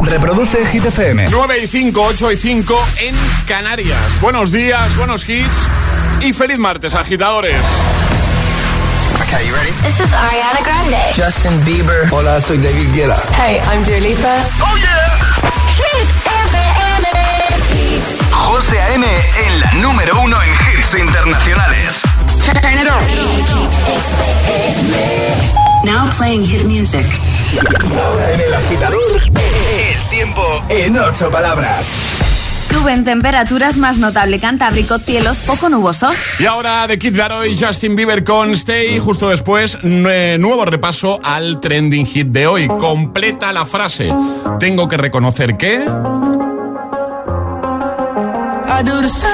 Reproduce Hit FM. 9 y 5, 8 y 5 en Canarias. Buenos días, buenos hits y feliz martes, agitadores. Okay, you ready? This is Ariana Grande. Justin Bieber. Hola, soy David Guetta. Hey, I'm Dua Lipa. ¡Oh, yeah! Hit FM. José A.M. en la número uno en hits internacionales. Turn it on. Now playing hit music. En el agitador, el tiempo en ocho palabras. Suben temperaturas más notable Cantábrico, cielos poco nubosos. Y ahora de Kid Laroi y Justin Bieber con Stay. Justo después, nue- nuevo repaso al trending hit de hoy. Completa la frase. Tengo que reconocer que. I do the same thing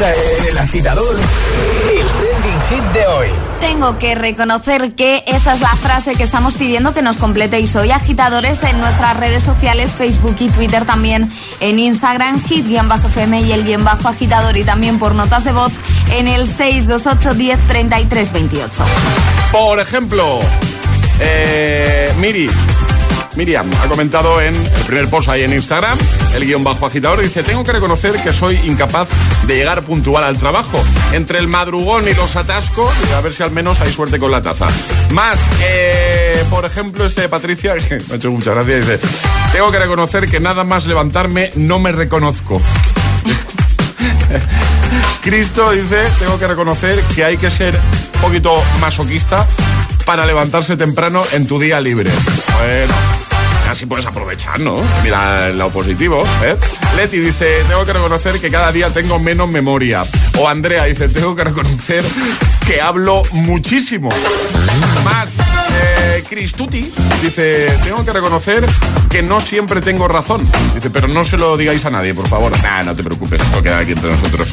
ahora en el agitador, el trending hit de hoy. Tengo que reconocer que esa es la frase que estamos pidiendo que nos completéis hoy, agitadores, en nuestras redes sociales, Facebook y Twitter, también en Instagram, hit-fm y el guion bajo agitador y también por notas de voz en el 628 10 33 28. Por ejemplo, eh, Miri. Miriam ha comentado en el primer post ahí en Instagram, el guion bajo agitador, dice, tengo que reconocer que soy incapaz de llegar puntual al trabajo. Entre el madrugón y los atascos, y a ver si al menos hay suerte con la taza. Más, eh, por ejemplo, este de Patricia, que me ha hecho mucha gracia, dice, tengo que reconocer que nada más levantarme no me reconozco. Cristo dice, tengo que reconocer que hay que ser un poquito masoquista para levantarse temprano en tu día libre. Bueno, así puedes aprovechar, ¿no? Mira lado positivo, ¿eh? Leti dice, tengo que reconocer que cada día tengo menos memoria. O Andrea dice, tengo que reconocer que hablo muchísimo. Más, eh, Cristuti dice, tengo que reconocer que no siempre tengo razón. Dice, pero no se lo digáis a nadie, por favor. Nah, no te preocupes, esto queda aquí entre nosotros.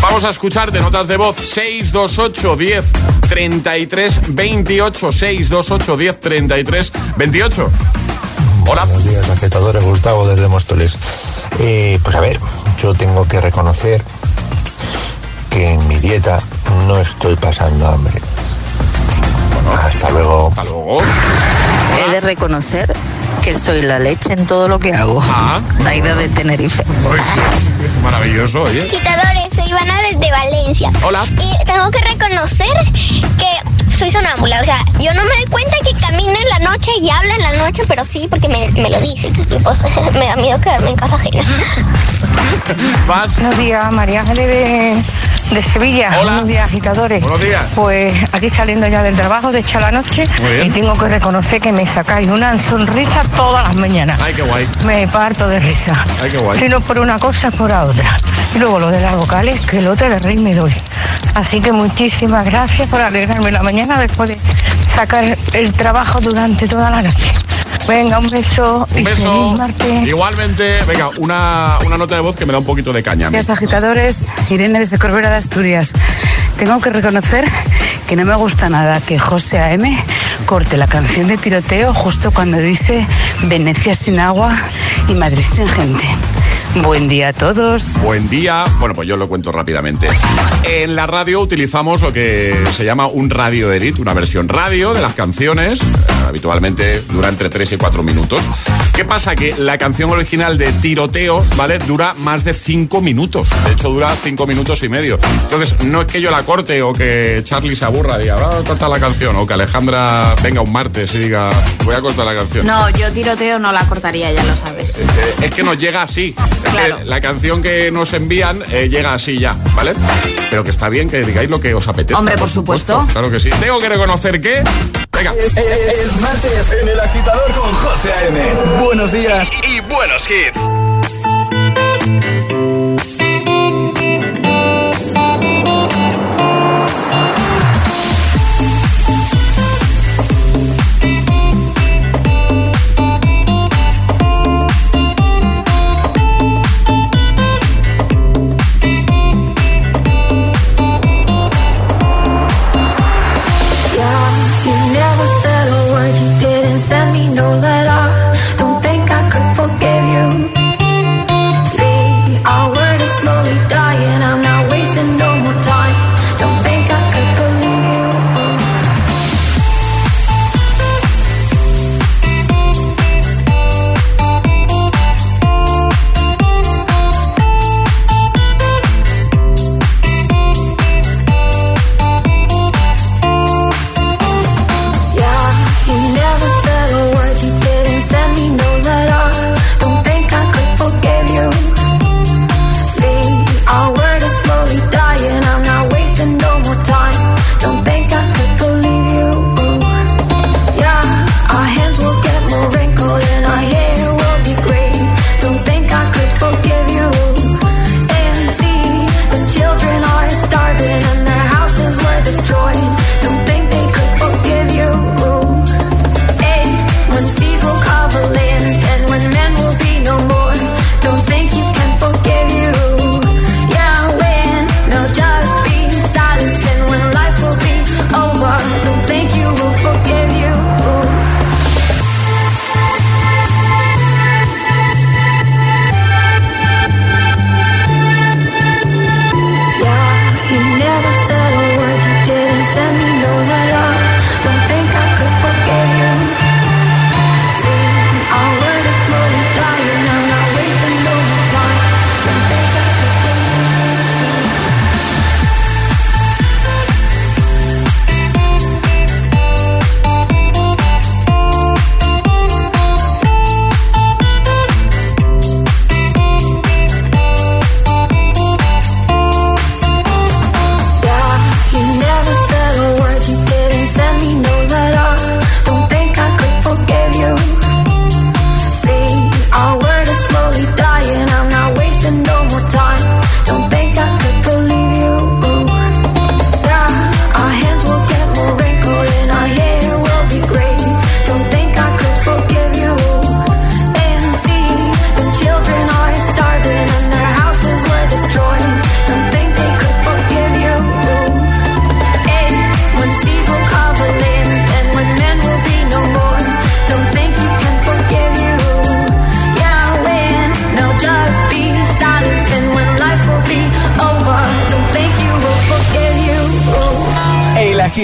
Vamos a escucharte notas de voz 628 10 33 28 628 10 33 28. Hola. Buenos días, agitadores. Gustavo desde Móstoles. Eh, pues a ver, yo tengo que reconocer que en mi dieta no estoy pasando hambre. Hasta luego. Hasta luego. He de reconocer que soy la leche en todo lo que hago. Ah. Daida de Tenerife. Maravilloso, oye. Agitadores, soy Ivana desde Valencia. Hola. Y tengo que reconocer que soy sonámbula. O sea, yo no me doy cuenta que camino en la noche y habla en la noche, pero sí, porque me, me lo dice. Y pues me da miedo quedarme en casa ajena. Vas. Buenos días, María Ángeles de, de Sevilla. Hola. Buenos días, agitadores. Buenos días. Pues aquí saliendo ya del trabajo, de echar la noche, y tengo que reconocer que me sacáis una sonrisa todas las mañanas. Ay, qué guay. Me parto de risa. Ay, qué guay. Si no por una cosa, por la otra. Y luego lo de las vocales, que el otro de rey me doy. Así que muchísimas gracias por alegrarme la mañana después de sacar el trabajo durante toda la noche. Venga, un beso. Un y beso. Igualmente, venga, una, una nota de voz que me da un poquito de caña. Los agitadores, Irene desde Corbera de Asturias. Tengo que reconocer que no me gusta nada que José A.M. corte la canción de tiroteo justo cuando dice Venecia sin agua y Madrid sin gente. Buen día a todos. Buen día. Bueno, pues yo lo cuento rápidamente. En la radio utilizamos lo que se llama un radio edit, una versión radio de las canciones. Eh, habitualmente dura entre 3 y 4 minutos. ¿Qué pasa? Que la canción original de Tiroteo, ¿vale? Dura más de 5 minutos. De hecho, dura 5 minutos y medio. Entonces, no es que yo la corte o que Charlie se aburra y diga, "Ah, corta la canción. O que Alejandra venga un martes y diga, voy a cortar la canción. No, yo tiroteo no la cortaría, ya lo sabes. Eh, es que nos llega así. Que Claro. la canción que nos envían eh, llega así ya, ¿vale? Pero que está bien que digáis lo que os apetezca. Hombre, por supuesto. Claro que sí. Tengo que reconocer que. Venga. Es martes en el agitador con José A.M. Buenos días y buenos hits.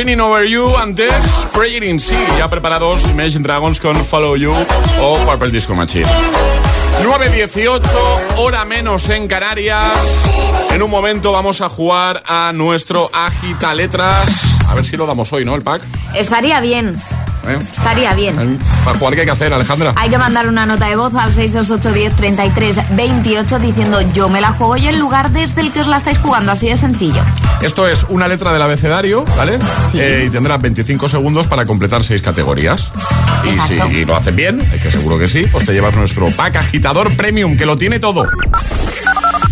Spinning Over You, antes Prayer in Sea, ya preparados Imagine Dragons con Follow You o Purple Disco Machine. 9.18, hora menos en Canarias. En un momento vamos a jugar a nuestro Agita Letras. A ver si lo damos hoy, ¿no? El pack. Estaría bien. ¿Eh? Estaría bien. Para jugar, ¿qué hay que hacer, Alejandra? Hay que mandar una nota de voz al 628103328 diciendo yo me la juego yo en lugar desde el que os la estáis jugando, así de sencillo. Esto es una letra del abecedario, ¿vale? Eh, y tendrás 25 segundos para completar seis categorías. Y Exacto. si lo hacen bien, que seguro que sí, pues te llevas nuestro pack agitador premium, que lo tiene todo.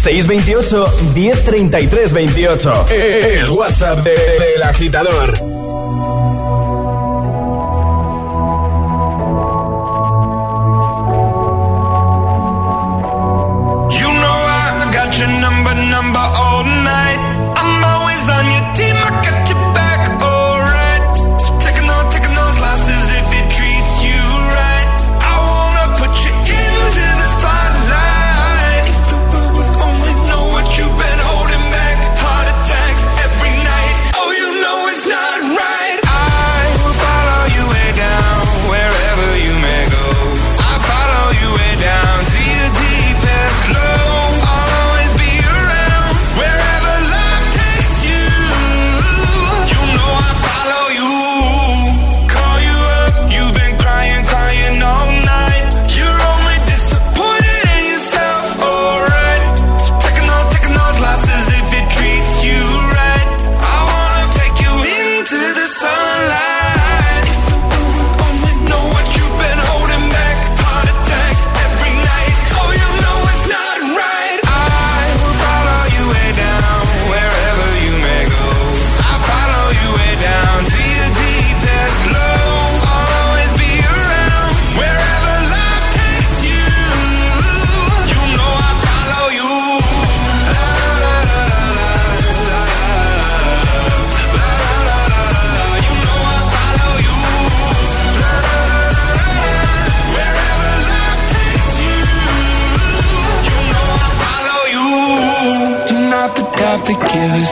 628 1033 28. El WhatsApp de- del agitador.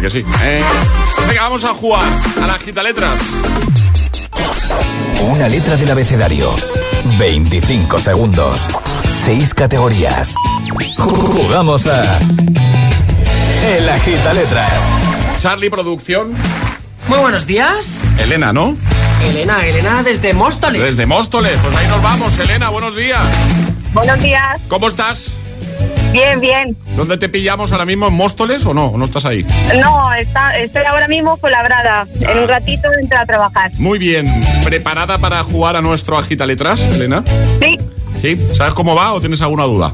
que sí. Eh, venga, vamos a jugar a las letras. Una letra del abecedario. 25 segundos. 6 categorías. Jugamos a. El Agita Letras. Charlie Producción. Muy buenos días. Elena, ¿no? Elena, Elena desde Móstoles. Desde Móstoles. Pues ahí nos vamos, Elena, buenos días. Buenos días. ¿Cómo estás? Bien, bien. ¿Dónde te pillamos ahora mismo? ¿En Móstoles o no? ¿O no estás ahí? No, está, estoy ahora mismo por labrada. En un ratito entro a trabajar. Muy bien. ¿Preparada para jugar a nuestro Agita Letras, Elena? Sí, ¿Sí? ¿Sabes cómo va o tienes alguna duda?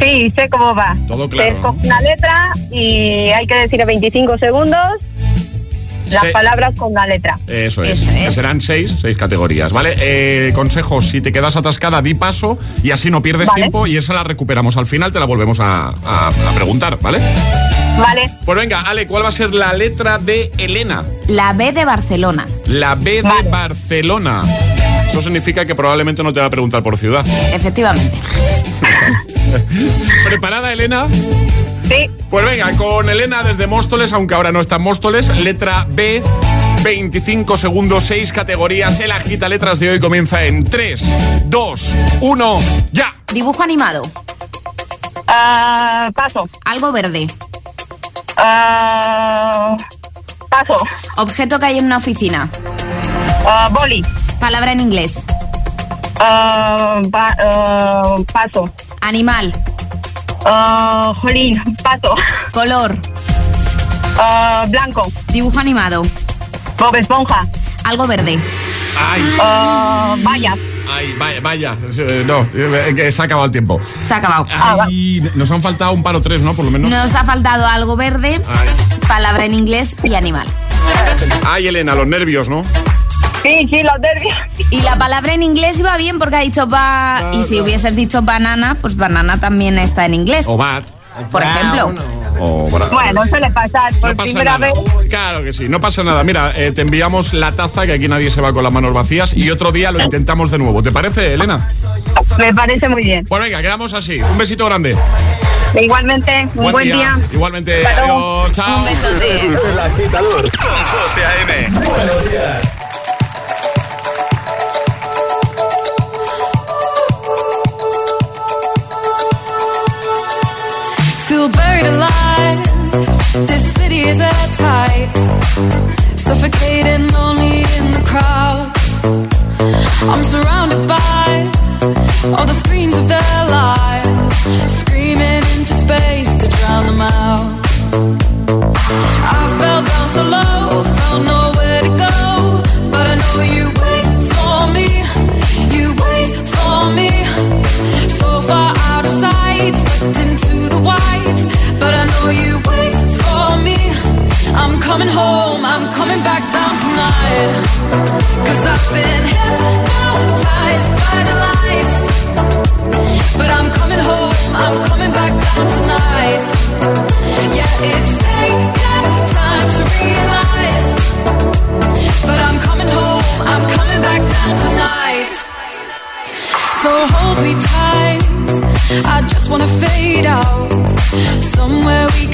sí, sé cómo va. Todo claro. escoge una letra y hay que decir en 25 segundos las Se- palabras con la letra. Eso es. Eso es. Que serán seis, seis categorías, ¿vale? Eh, consejo, si te quedas atascada, di paso y así no pierdes Vale. tiempo y esa la recuperamos al final, te la volvemos a, a- a preguntar, ¿vale? Vale, Pues venga, Ale, ¿cuál va a ser la letra de Elena? La B de Barcelona. La B de Vale. Barcelona. Eso significa que probablemente no te va a preguntar por ciudad. Efectivamente. ¿Preparada, Elena? sí, Pues venga, con Elena desde Móstoles, aunque ahora no está en Móstoles, letra B, 25 segundos, 6 categorías. El agita letras de hoy comienza en 3, 2, 1, ya. Dibujo animado. Ah, paso. Algo verde. Ah, paso. Objeto que hay en una oficina. Ah, boli. Palabra en inglés. Pa- paso. Animal. Ah, jolín, paso. Color. Ah, blanco. Dibujo animado. Bob Esponja. Algo verde. Ay, Ah, vaya. ay, vaya, vaya. No, eh, que se ha acabado el tiempo. Se ha acabado. Ay, nos han faltado un par o tres, ¿no? Por lo menos. Nos ha faltado algo verde, Ay. palabra en inglés y animal. Ay, Elena, los nervios, ¿no? Sí, sí, los nervios. Y la palabra en inglés iba bien porque ha dicho va. Y si hubieses dicho banana, pues banana también está en inglés. O bat. Por ejemplo. O bra- Bueno, suele pasar por No pasa primera nada. vez. Claro que sí, no pasa nada. Mira, eh, te enviamos la taza, que aquí nadie se va con las manos vacías, y otro día lo intentamos de nuevo. ¿Te parece, Elena? Me parece muy bien. Pues venga, quedamos así. Un besito grande. Igualmente, un buen, día. Igualmente, luego. adiós, chao. Un besote. El agitador con José A.M. Buenos días. Suffocating, lonely in the crowd. I'm surrounded by all the screens of their I just wanna fade out. Somewhere we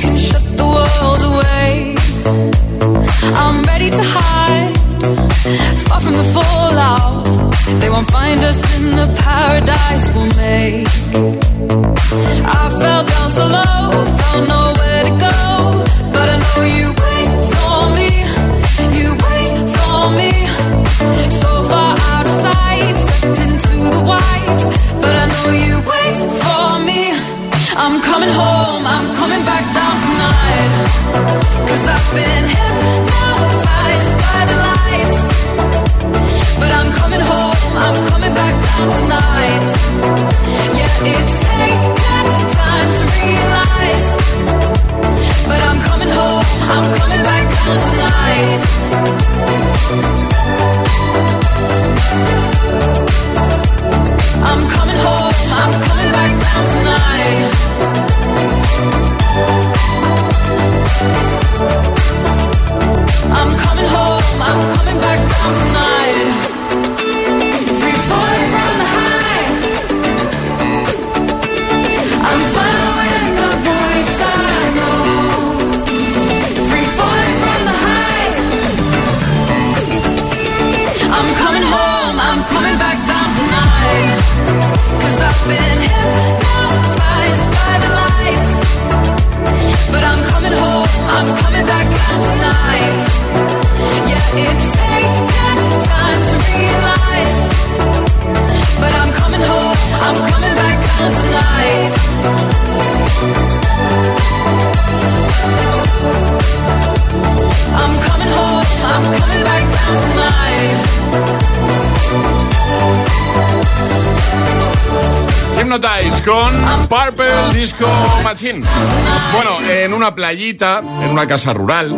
casa rural,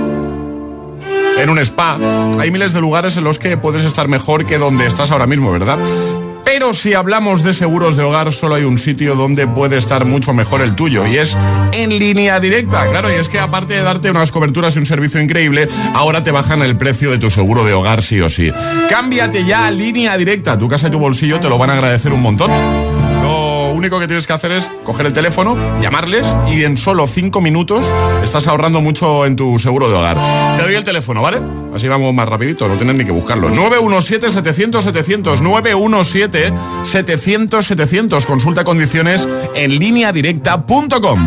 en un spa, hay miles de lugares en los que puedes estar mejor que donde estás ahora mismo, ¿verdad? Pero si hablamos de seguros de hogar, solo hay un sitio donde puede estar mucho mejor el tuyo y es en línea directa. Claro, y es que aparte de darte unas coberturas y un servicio increíble, ahora te bajan el precio de tu seguro de hogar sí o sí. Cámbiate ya a línea directa. Tu casa y tu bolsillo te lo van a agradecer un montón. Lo único que tienes que hacer es coger el teléfono, llamarles y en solo 5 minutos estás ahorrando mucho en tu seguro de hogar. Te doy el teléfono, ¿vale? Así vamos más rapidito, no tienes ni que buscarlo. 917-700-700, 917-700-700. Consulta condiciones en lineadirecta.com.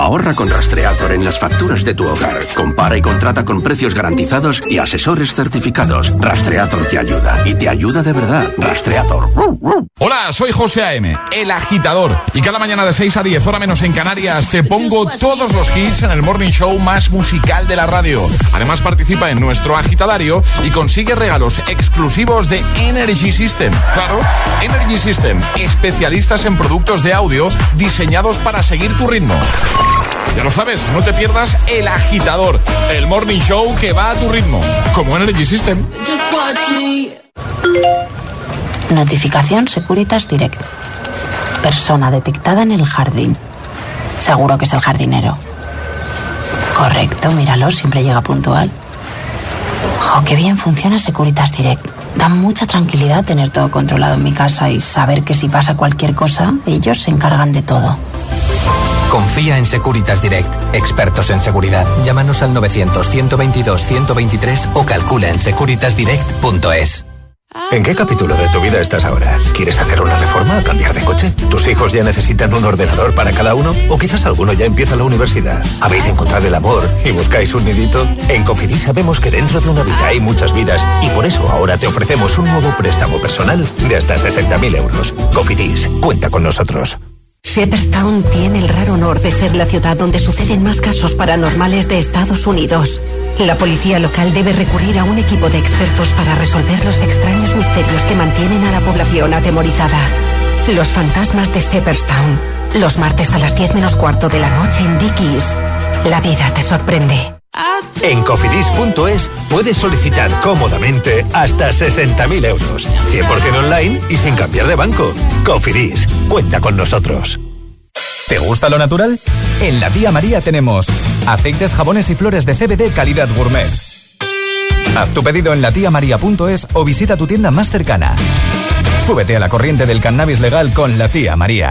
Ahorra con Rastreator en las facturas de tu hogar. Compara y contrata con precios garantizados y asesores certificados. Rastreator te ayuda. Y te ayuda de verdad. Rastreator. Hola, soy José A.M., el agitador. Y cada mañana de 6 a 10, hora menos en Canarias, te pongo todos los hits en el morning show más musical de la radio. Además, participa en nuestro agitadario y consigue regalos exclusivos de Energy System. Claro, Energy System, especialistas en productos de audio diseñados para seguir tu ritmo. Ya lo sabes, no te pierdas El Agitador, el morning show que va a tu ritmo, como Energy System. Notificación Securitas Direct. Persona detectada en el jardín. Seguro que es el jardinero. Correcto, míralo, siempre llega puntual. Jo, qué bien funciona Securitas Direct. Da mucha tranquilidad tener todo controlado en mi casa y saber que si pasa cualquier cosa, ellos se encargan de todo. Confía en Securitas Direct, expertos en seguridad. Llámanos al 900-122-123 o calcula en securitasdirect.es. ¿En qué capítulo de tu vida estás ahora? ¿Quieres hacer una reforma o cambiar de coche? ¿Tus hijos ya necesitan un ordenador para cada uno? ¿O quizás alguno ya empieza la universidad? ¿Habéis encontrado el amor y buscáis un nidito? En Cofidis sabemos que dentro de una vida hay muchas vidas y por eso ahora te ofrecemos un nuevo préstamo personal de hasta 60.000 euros. Cofidis, cuenta con nosotros. Shepherdstown tiene el raro honor de ser la ciudad donde suceden más casos paranormales de Estados Unidos. La policía local debe recurrir a un equipo de expertos para resolver los extraños misterios que mantienen a la población atemorizada. Los fantasmas de Shepherdstown. Los martes a las 10 menos cuarto de la noche en Dickies. La vida te sorprende. En cofidis.es puedes solicitar cómodamente hasta 60.000 euros, 100% online y sin cambiar de banco. Cofidis, cuenta con nosotros. ¿Te gusta lo natural? En la tía María tenemos aceites, jabones y flores de CBD calidad gourmet. Haz tu pedido en latiamaria.es o visita tu tienda más cercana. Súbete a la corriente del cannabis legal con la tía María.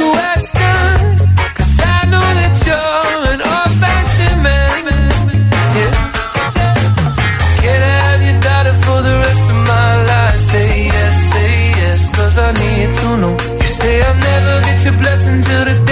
your blessing till the day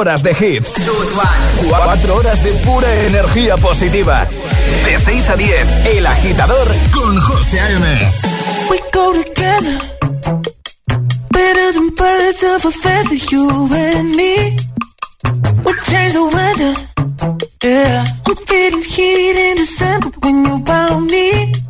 horas de hits. 4 horas de pura energía positiva. De 6 a 10, El Agitador con José A.M. We go together better than birds of a feather, you and me. We change the weather, yeah. I'm feeling heat in December when you found me.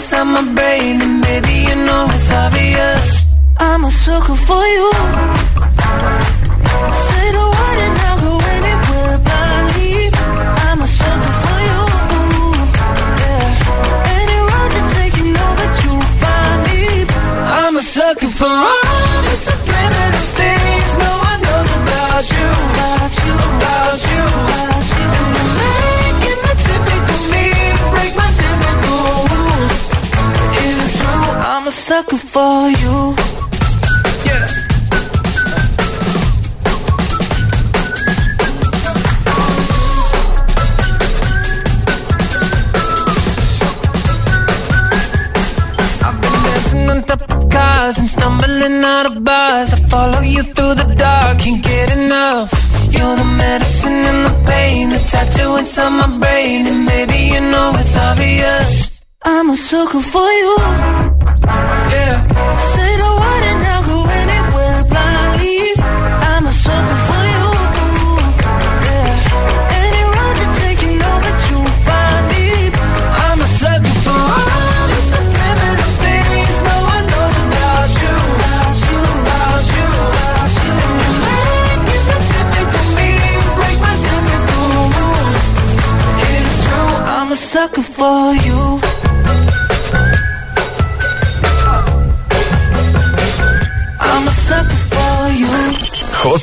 inside my brain, and baby you know it's obvious. I'm a sucker for you. Say the word and I'll go anywhere blindly. I'm a sucker for you. Yeah. Any road you take, you know that you'll find me. I'm a sucker for sucker for you.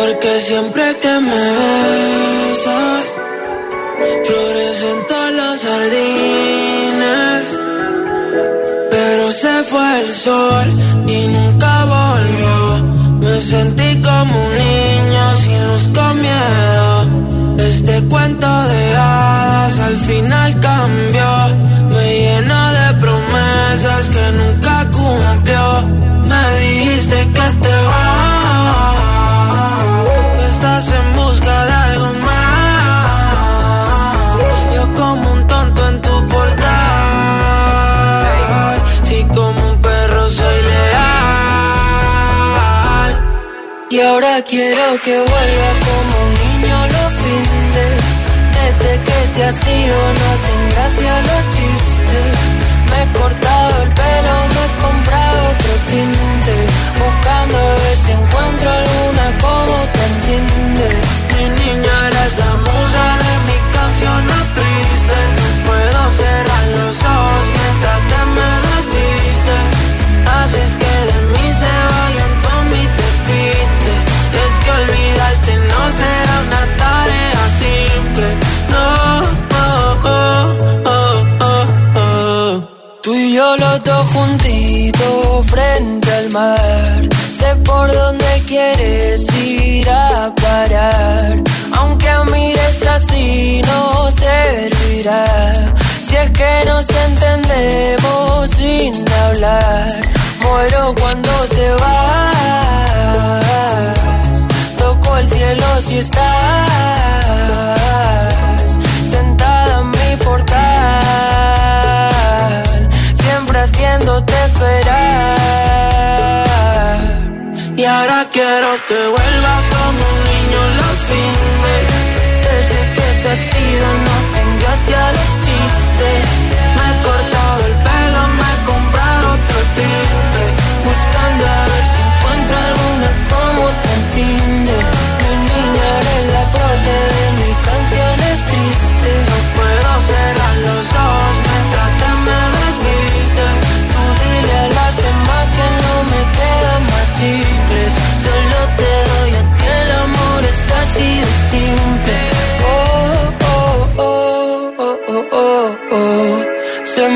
Porque siempre que me besas, florecen todos los jardines. Pero se fue el sol y nunca volvió. Me sentí como un niño sin luz con miedo. Este cuento de hadas al final cambió. Me llenó de promesas que nunca cumplió. Me dijiste que te vas, en busca de algo más. Yo como un tonto en tu portal. Si como un perro soy leal. Y ahora quiero que vuelva como un niño los fines. Desde que te has ido no hacen gracia los chistes. Me he cortado el pelo, me he comprado otro tinte. Buscando a ver si encuentro alguna como te Mi niña eres la musa de mis canciones tristes. No puedo cerrar los ojos mientras te me desvistes. Haces que de mí se vayan todo mi te quite. Es que olvidarte no será una tarea simple. No, oh, oh, oh, oh, oh. Tú y yo los dos juntitos por dónde quieres ir a parar. Aunque mires así no servirá. Si es que nos entendemos sin hablar, muero cuando te vas. Toco el cielo si estás sentada en mi portal, siempre haciéndote esperar. Y ahora quiero que vuelvas como Desde que te has ido no hacen gracia los chistes.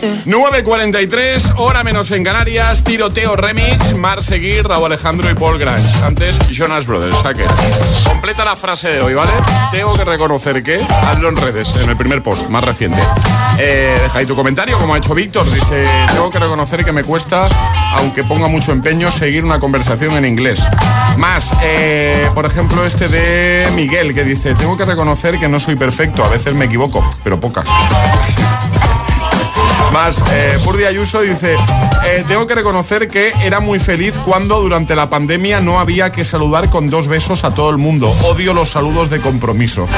9.43, hora menos en Canarias, tiroteo remix, Mar Seguir, Raúl Alejandro y Paul Grange. Antes, Jonas Brothers, Sacker. Completa la frase de hoy, ¿vale? Tengo que reconocer que, hazlo en redes, en el primer post, más reciente. Eh, deja ahí tu comentario, como ha hecho Víctor. Dice, tengo que reconocer que me cuesta, aunque ponga mucho empeño, seguir una conversación en inglés. Más, eh, por ejemplo, este de Miguel, que dice, tengo que reconocer que no soy perfecto, a veces me equivoco, pero pocas. Más, eh, Purdi Ayuso dice, eh, tengo que reconocer que era muy feliz cuando durante la pandemia no había que saludar con dos besos a todo el mundo. Odio los saludos de compromiso.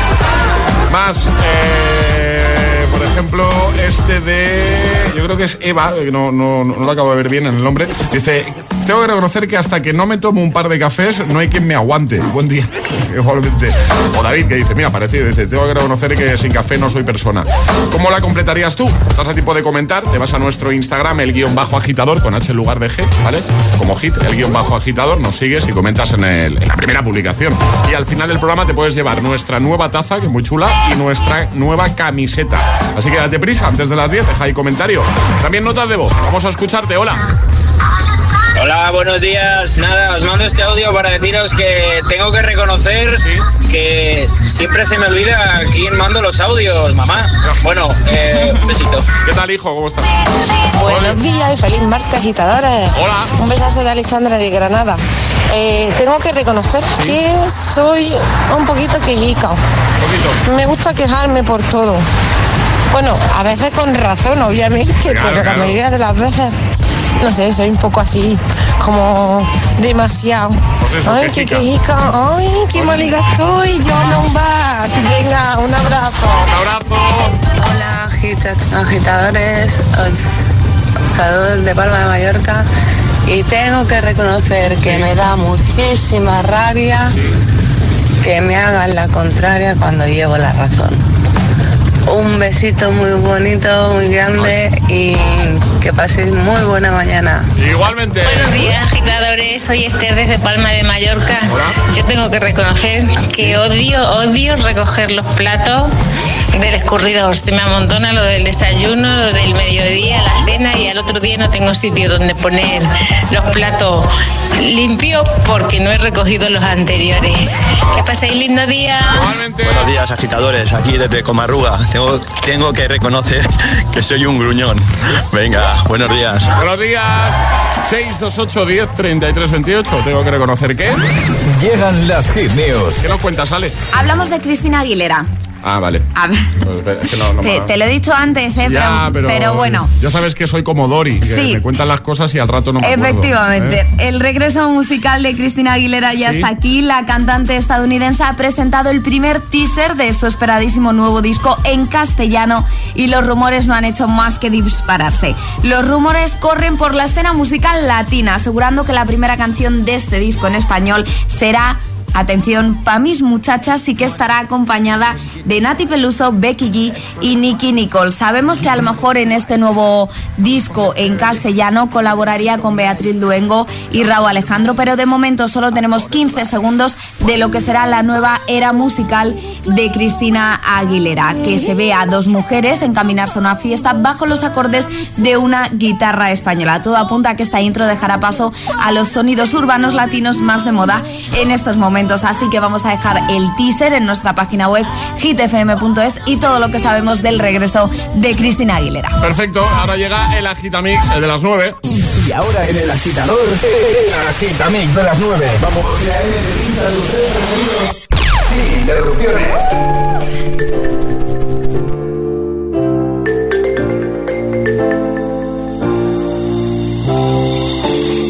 Más, eh, por ejemplo, este de... Yo creo que es Eva, no, no, no lo acabo de ver bien en el nombre. Dice, tengo que reconocer que hasta que no me tomo un par de cafés no hay quien me aguante. Buen día. Igualmente. O David que dice, mira, parecido, dice, tengo que reconocer que sin café no soy persona. ¿Cómo la completarías tú? Estás a tipo de comentar, te vas a nuestro Instagram, el guion bajo agitador, con H en lugar de G, ¿vale? Como hit, el guion bajo agitador, nos sigues y comentas en, el- en la primera publicación. Y al final del programa te puedes llevar nuestra nueva taza, que es muy chula, y nuestra nueva camiseta. Así que date prisa, antes de las 10, deja ahí comentario. También notas de voz. Vamos a escucharte, hola. Hola, buenos días. Nada, os mando este audio para deciros que tengo que reconocer que siempre se me olvida quién mando los audios, mamá. Bueno, eh, un besito. ¿Qué tal, hijo? ¿Cómo estás? Buenos días y feliz martes, agitadores. Hola. Un besazo de Alexandra de Granada. Eh, tengo que reconocer que soy un poquito quejica. Me gusta quejarme por todo. Bueno, a veces con razón, obviamente, pero la mayoría de las veces, no sé, soy un poco así, como demasiado. Pues eso, ay, qué quejica. ay, qué maliga estoy, yo no va. Venga, un abrazo. Un abrazo. Hola, agita- agitadores. Os saludo de Palma de Mallorca. Y tengo que reconocer que me da muchísima rabia que me hagan la contraria cuando llevo la razón. Un besito muy bonito, muy grande y que paséis muy buena mañana. Igualmente. Buenos días, agitadores. Soy Esther desde Palma de Mallorca. Yo tengo que reconocer que odio, odio recoger los platos del escurridor. Se me amontona lo del desayuno, lo del mediodía, la cena y al otro día no tengo sitio donde poner los platos limpios porque no he recogido los anteriores. Que paséis lindo día. Buenos días, agitadores, aquí desde Comarruga. Tengo, tengo que reconocer que soy un gruñón. Venga, buenos días. Buenos días. 628 10 33 28. Tengo que reconocer que. Llegan las hit news. ¿Qué nos cuentas, Ale? Hablamos de Cristina Aguilera. Ah, vale. A ver. Pues, es que no, no Te, te lo he dicho antes, ¿eh? Ya, pero, pero bueno. Ya sabes que soy como Dori, que Sí. me cuentan las cosas y al rato no me acuerdo, Efectivamente, ¿eh? el regreso musical de Cristina Aguilera ya Sí. está aquí. La cantante estadounidense ha presentado el primer teaser de su esperadísimo nuevo disco en castellano y los rumores no han hecho más que dispararse. Los rumores corren por la escena musical latina, asegurando que la primera canción de este disco en español será Atención, pa' mis muchachas sí que estará acompañada de Nati Peluso, Becky G y Nicky Nicole. Sabemos que a lo mejor en este nuevo disco en castellano colaboraría con Beatriz Luengo y Raúl Alejandro, pero de momento solo tenemos 15 segundos de lo que será la nueva era musical de Cristina Aguilera, que se ve a dos mujeres encaminarse a una fiesta bajo los acordes de una guitarra española. Todo apunta a que esta intro dejará paso a los sonidos urbanos latinos más de moda en estos momentos. Así que vamos a dejar el teaser en nuestra página web hitfm.es y todo lo que sabemos del regreso de Cristina Aguilera. Perfecto, ahora llega el Agitamix, el de las 9. Y ahora en el agitador, el agitamix de las 9. Vamos. Sin interrupciones.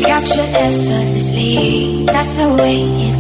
Capture effortlessly, that's the way it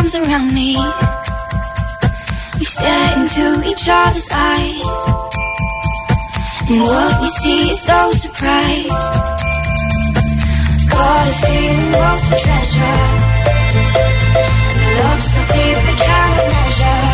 Charms around me. We stare into each other's eyes. And what we see is no surprise. Got a feeling lost for treasure. And love so deep it cannot measure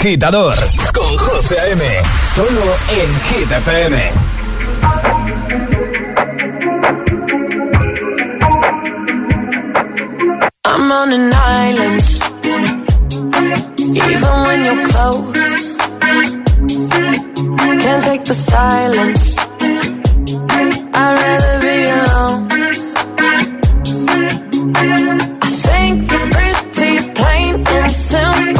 agitador con José A.M. Solo en Hit FM. I'm on an island. Even when you're close, can't take the silence. I'd rather be alone. I think it's pretty plain and simple.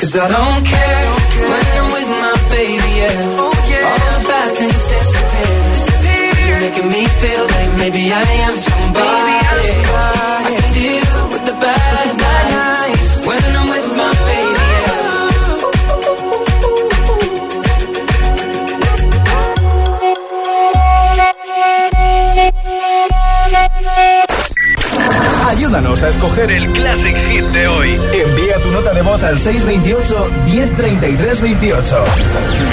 cause I don't care when I'm with my baby. Yeah, oh yeah. All the bad things disappear. You're making me feel like maybe I am somebody. I Ayúdanos a escoger el Classic Hit de hoy. Envía tu nota de voz al 628 1033 28.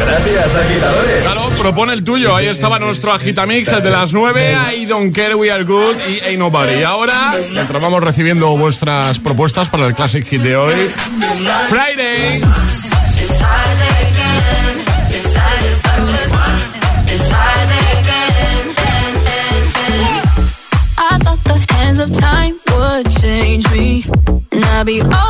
Gracias, agitadores. Claro, propone el tuyo. Ahí estaba nuestro agitamix, el de las 9. I don't care, we are good y Ain't nobody. Y ahora, mientras vamos recibiendo vuestras propuestas para el Classic Hit de hoy, Friday. Be over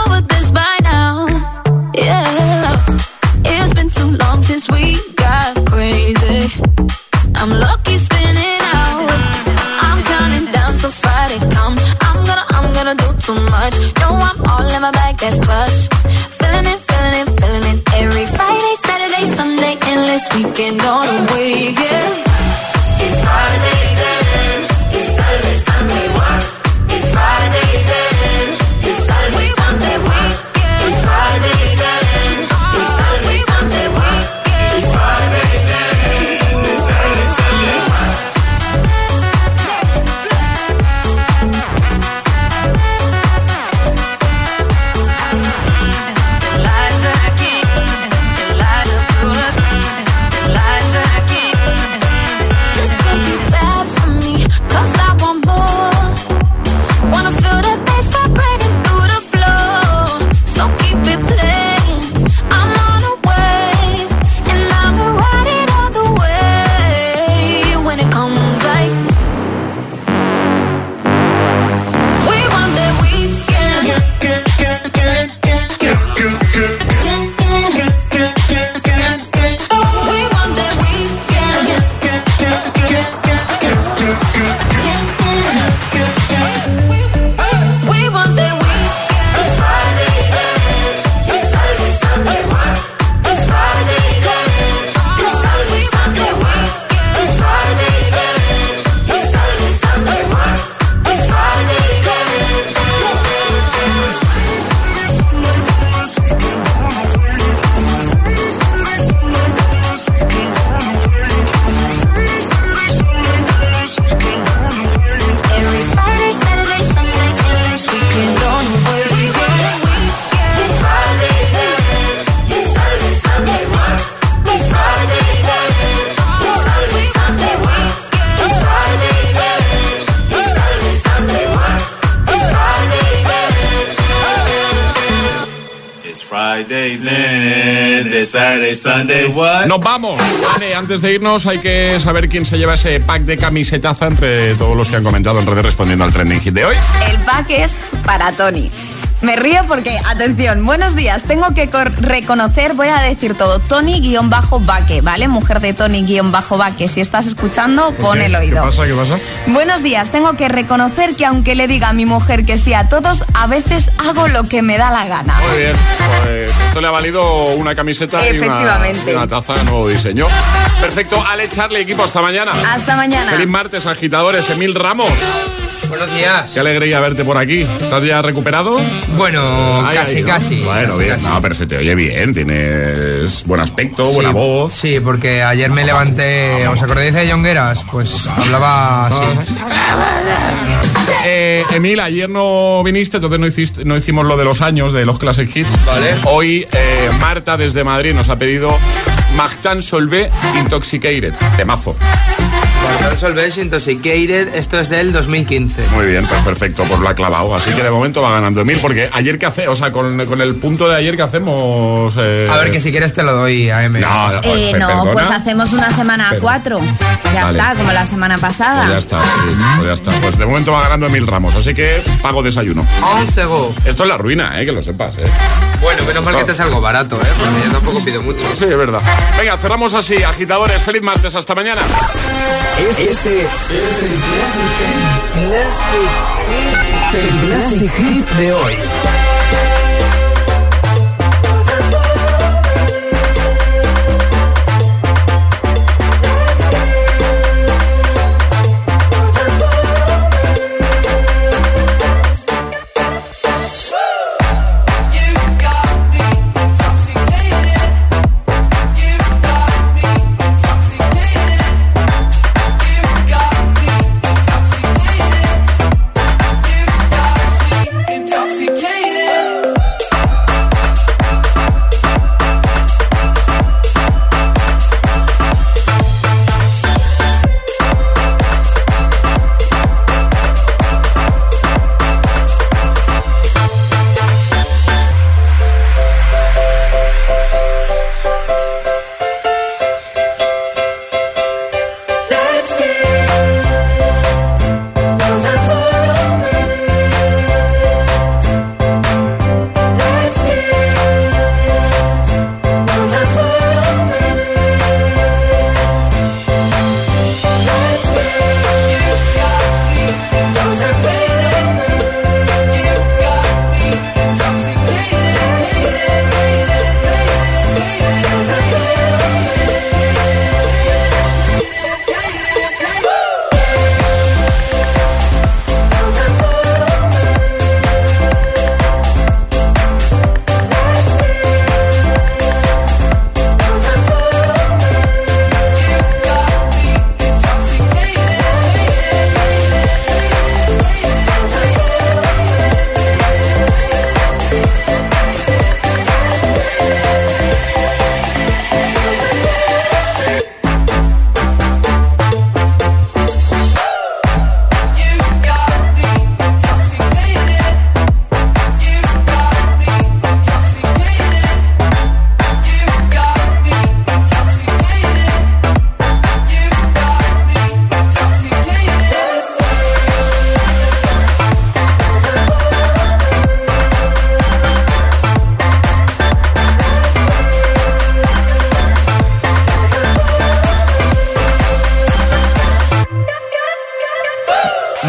Nos vamos. Vale, antes de irnos hay que saber quién se lleva ese pack de camisetaza entre todos los que han comentado en redes respondiendo al trending hit de hoy. El pack es para Tony. Me río porque, atención, buenos días. Tengo que reconocer, voy a decir todo. Tony-Baque, ¿vale? Mujer de Tony-Baque. Si estás escuchando, pon el oído. ¿Qué pasa? ¿Qué pasa? Buenos días, tengo que reconocer que aunque le diga a mi mujer que sí a todos, a veces hago lo que me da la gana. Muy bien, pues esto le ha valido una camiseta y una, Efectivamente. y una taza de nuevo diseño. Perfecto, Ale Charlie, equipo, hasta mañana. Hasta mañana. Feliz martes, agitadores, Emil Ramos. Buenos días. Qué alegría verte por aquí. ¿Estás ya recuperado? Bueno, Ay, casi, ay, ¿no? casi. Bueno, casi, bien. casi. No, pero se te oye bien. Tienes buen aspecto, buena voz. Sí, porque ayer me levanté. ¿Os acordáis de Jongueras? Pues hablaba así. Eh, Emil, ayer no viniste, entonces no, hiciste, no hicimos lo de los años de los Classic Hits. Vale. Hoy eh, Marta desde Madrid nos ha pedido Magtan Solvé Intoxicated, temazo. Solvés Intoxicated, esto es del 2015. Muy bien, pues perfecto, pues lo ha clavado. Así que de momento va ganando Emil, porque ayer que hace, o sea, con, con el punto de ayer que hacemos. eh, A ver, que si quieres te lo doy a M. No, no, Eh, pe- no, pues hacemos una semana a cuatro. Ya Vale. está, como la semana pasada. Pues ya está, sí, pues ya está. Pues de momento va ganando Emil Ramos, así que pago desayuno. 11 go. Esto es la ruina, eh, que lo sepas, eh. Bueno, menos mal que te es algo barato, ¿eh? Porque yo tampoco pido mucho. Sí, es verdad. Venga, cerramos así, agitadores. Feliz martes, hasta mañana. Este es el Classic, el Classic Hit de hoy.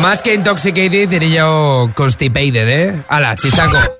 Más que intoxicated diría yo constipated, ¿eh? Ala, chistaco.